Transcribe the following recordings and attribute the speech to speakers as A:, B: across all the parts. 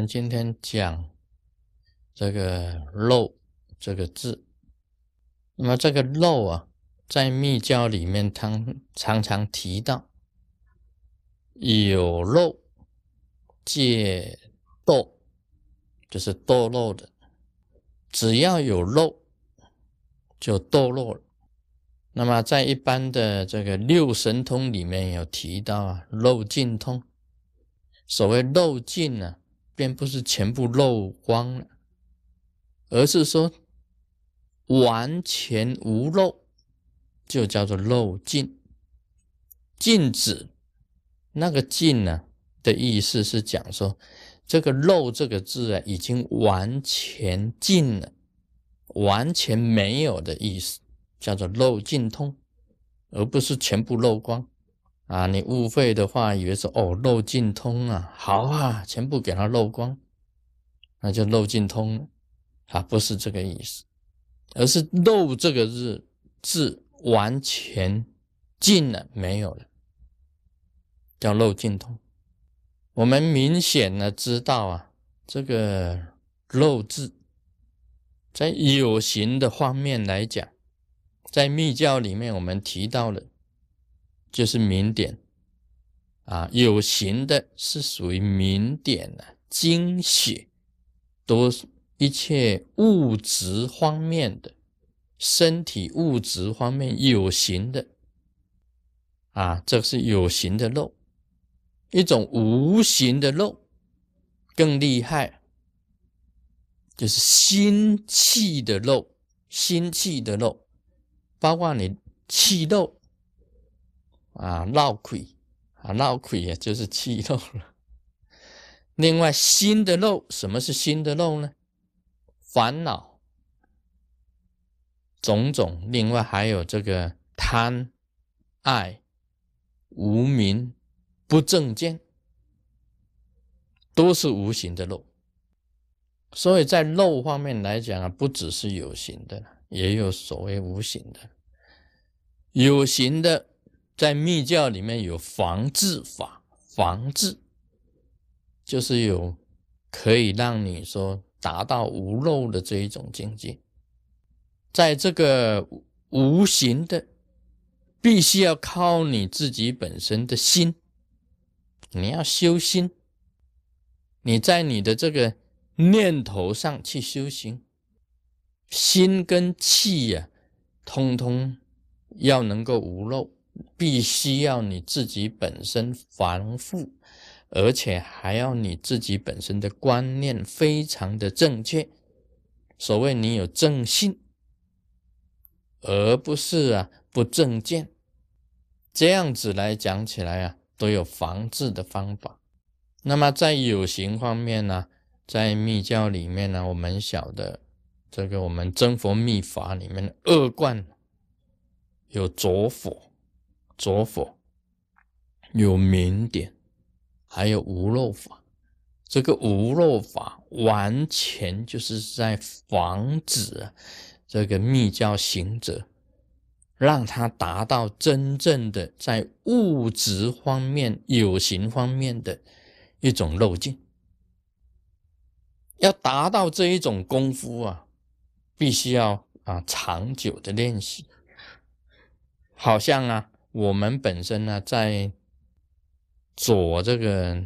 A: 们今天讲这个“漏”这个字。那么这个“漏”啊，在密教里面，常常常提到有漏戒堕，就是堕落的。只要有漏，就堕落了。那么在一般的这个六神通里面有提到啊，漏尽通。所谓漏尽呢，并不是全部漏光了，而是说完全无漏，就叫做漏尽。禁止那个尽呢的意思是讲说，这个漏这个字啊，已经完全尽了，完全没有的意思，叫做漏尽通，而不是全部漏光。啊，你误会的话，以为说哦漏尽通啊，好啊，全部给它漏光，那就漏尽通了啊，不是这个意思，而是漏这个字字完全尽了，没有了，叫漏尽通。我们明显的知道啊，这个漏字在有形的方面来讲，在密教里面我们提到了。就是明点啊，有形的是属于明点的精血，都是一切物质方面的身体物质方面有形的啊，这是有形的肉，一种无形的肉更厉害，就是心气的肉，心气的肉，包括你气肉。啊，闹亏啊，闹亏也就是气漏了。另外，心的漏，什么是心的漏呢？烦恼、种种。另外还有这个贪、爱、无名、不正见，都是无形的肉。所以在肉方面来讲啊，不只是有形的，也有所谓无形的。有形的。在密教里面有防治法，防治就是有可以让你说达到无漏的这一种境界。在这个无形的，必须要靠你自己本身的心，你要修心，你在你的这个念头上去修行，心跟气呀，通通要能够无漏。必须要你自己本身防护，而且还要你自己本身的观念非常的正确。所谓你有正信，而不是啊不正见，这样子来讲起来啊，都有防治的方法。那么在有形方面呢，在密教里面呢，我们晓得这个我们真佛密法里面的二观有着火。着火有明点，还有无漏法。这个无漏法完全就是在防止这个密教行者，让他达到真正的在物质方面、有形方面的一种漏境。要达到这一种功夫啊，必须要啊长久的练习，好像啊。我们本身呢，在走这个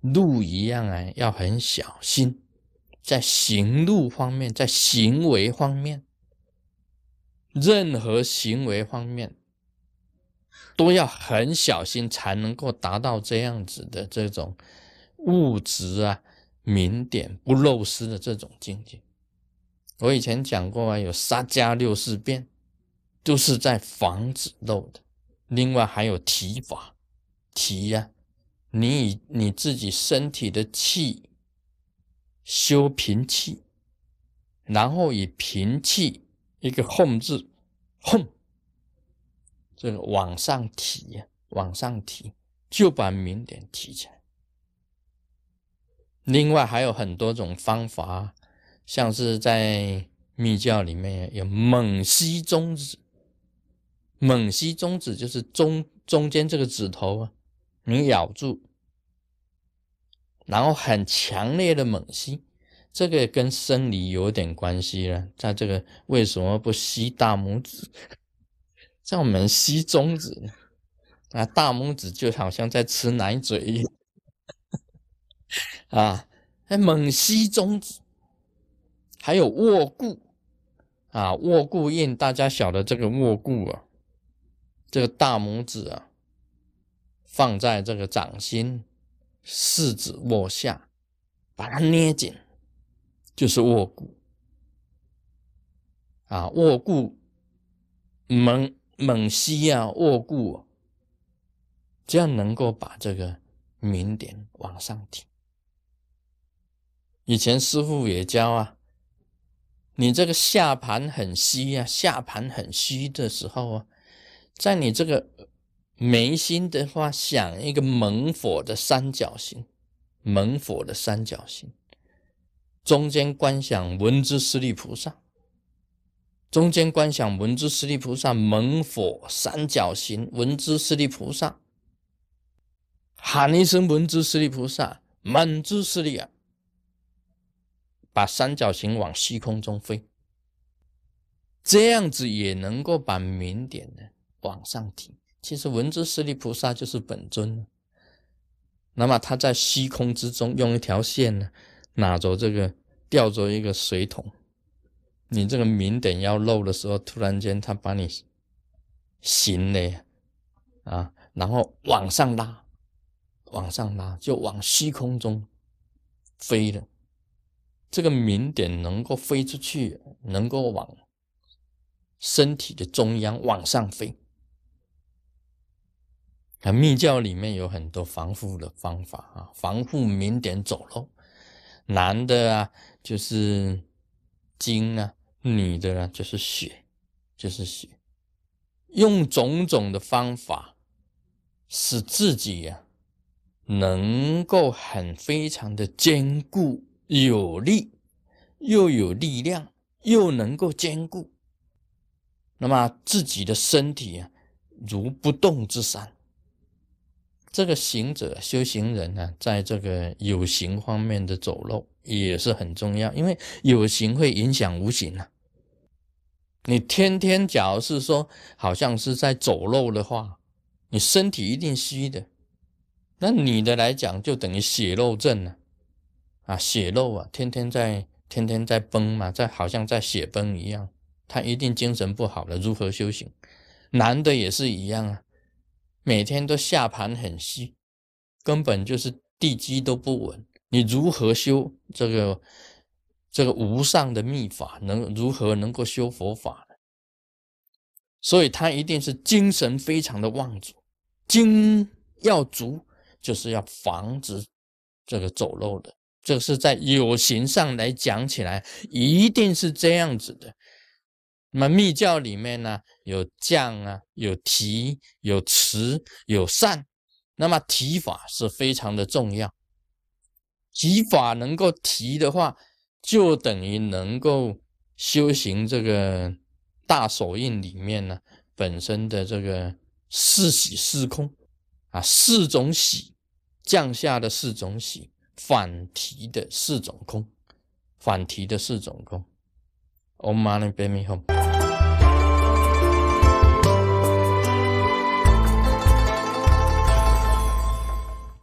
A: 路一样啊，要很小心，在行路方面，在行为方面，任何行为方面都要很小心，才能够达到这样子的这种物质啊明点不漏失的这种境界。我以前讲过啊，有三加六四变，都是在防止漏的。另外还有提法，提呀，你以你自己身体的气修平气，然后以平气一个哄字，哄，这个往上提呀，往上提，就把明点提起来。另外还有很多种方法，像是在密教里面有猛吸中指。猛吸中指就是中中间这个指头啊，你咬住，然后很强烈的猛吸，这个跟生理有点关系了。在这个为什么不吸大拇指？在我们吸中指？啊，大拇指就好像在吃奶嘴一样 啊！还猛吸中指，还有握固啊，握固印，大家晓得这个握固啊，这个大拇指啊，放在这个掌心。四指握下，把它捏紧，就是握固啊！握固，猛猛吸啊！握固，这样能够把这个明点往上提。以前师傅也教啊，你这个下盘很虚啊，下盘很虚的时候啊，在你这个。眉心的话，想一个猛火的三角形，猛火的三角形，中间观想文殊师利菩萨，中间观想文殊师利菩萨，猛火三角形，文殊师利菩萨，喊一声文殊师利菩萨，满珠师利啊，把三角形往虚空中飞，这样子也能够把明点呢往上提。其实文殊师利菩萨就是本尊，那么他在虚空之中用一条线呢，拿着这个吊着一个水桶，你这个明点要漏的时候，突然间他把你行了啊，然后往上拉，往上拉就往虚空中飞了，这个明点能够飞出去，能够往身体的中央往上飞。啊，密教里面有很多防护的方法啊，防护明点走漏。男的啊，就是精啊；女的呢，就是血，就是血。用种种的方法，使自己呀，能够很非常的坚固有力，又有力量，又能够坚固。那么自己的身体啊，如不动之山。这个行者修行人呢，在这个有形方面的走漏也是很重要，因为有形会影响无形啊。你天天假如是说，好像是在走漏的话，你身体一定虚的。那女的来讲，就等于血漏症了啊，血漏啊，天天在天天在崩嘛，在好像在血崩一样，他一定精神不好了。如何修行？男的也是一样啊。每天都下盘很虚，根本就是地基都不稳。你如何修这个这个无上的秘法？能如何能够修佛法呢？所以他一定是精神非常的旺足，精要足，就是要防止这个走漏的。这是在有形上来讲起来，一定是这样子的。那么密教里面呢，有降啊，有提，有持，有善。那么提法是非常的重要。提法能够提的话，就等于能够修行这个大手印里面呢本身的这个四喜四空啊，四种喜降下的四种喜，反提的四种空，反提的四种空。Om Mani Padme Hum。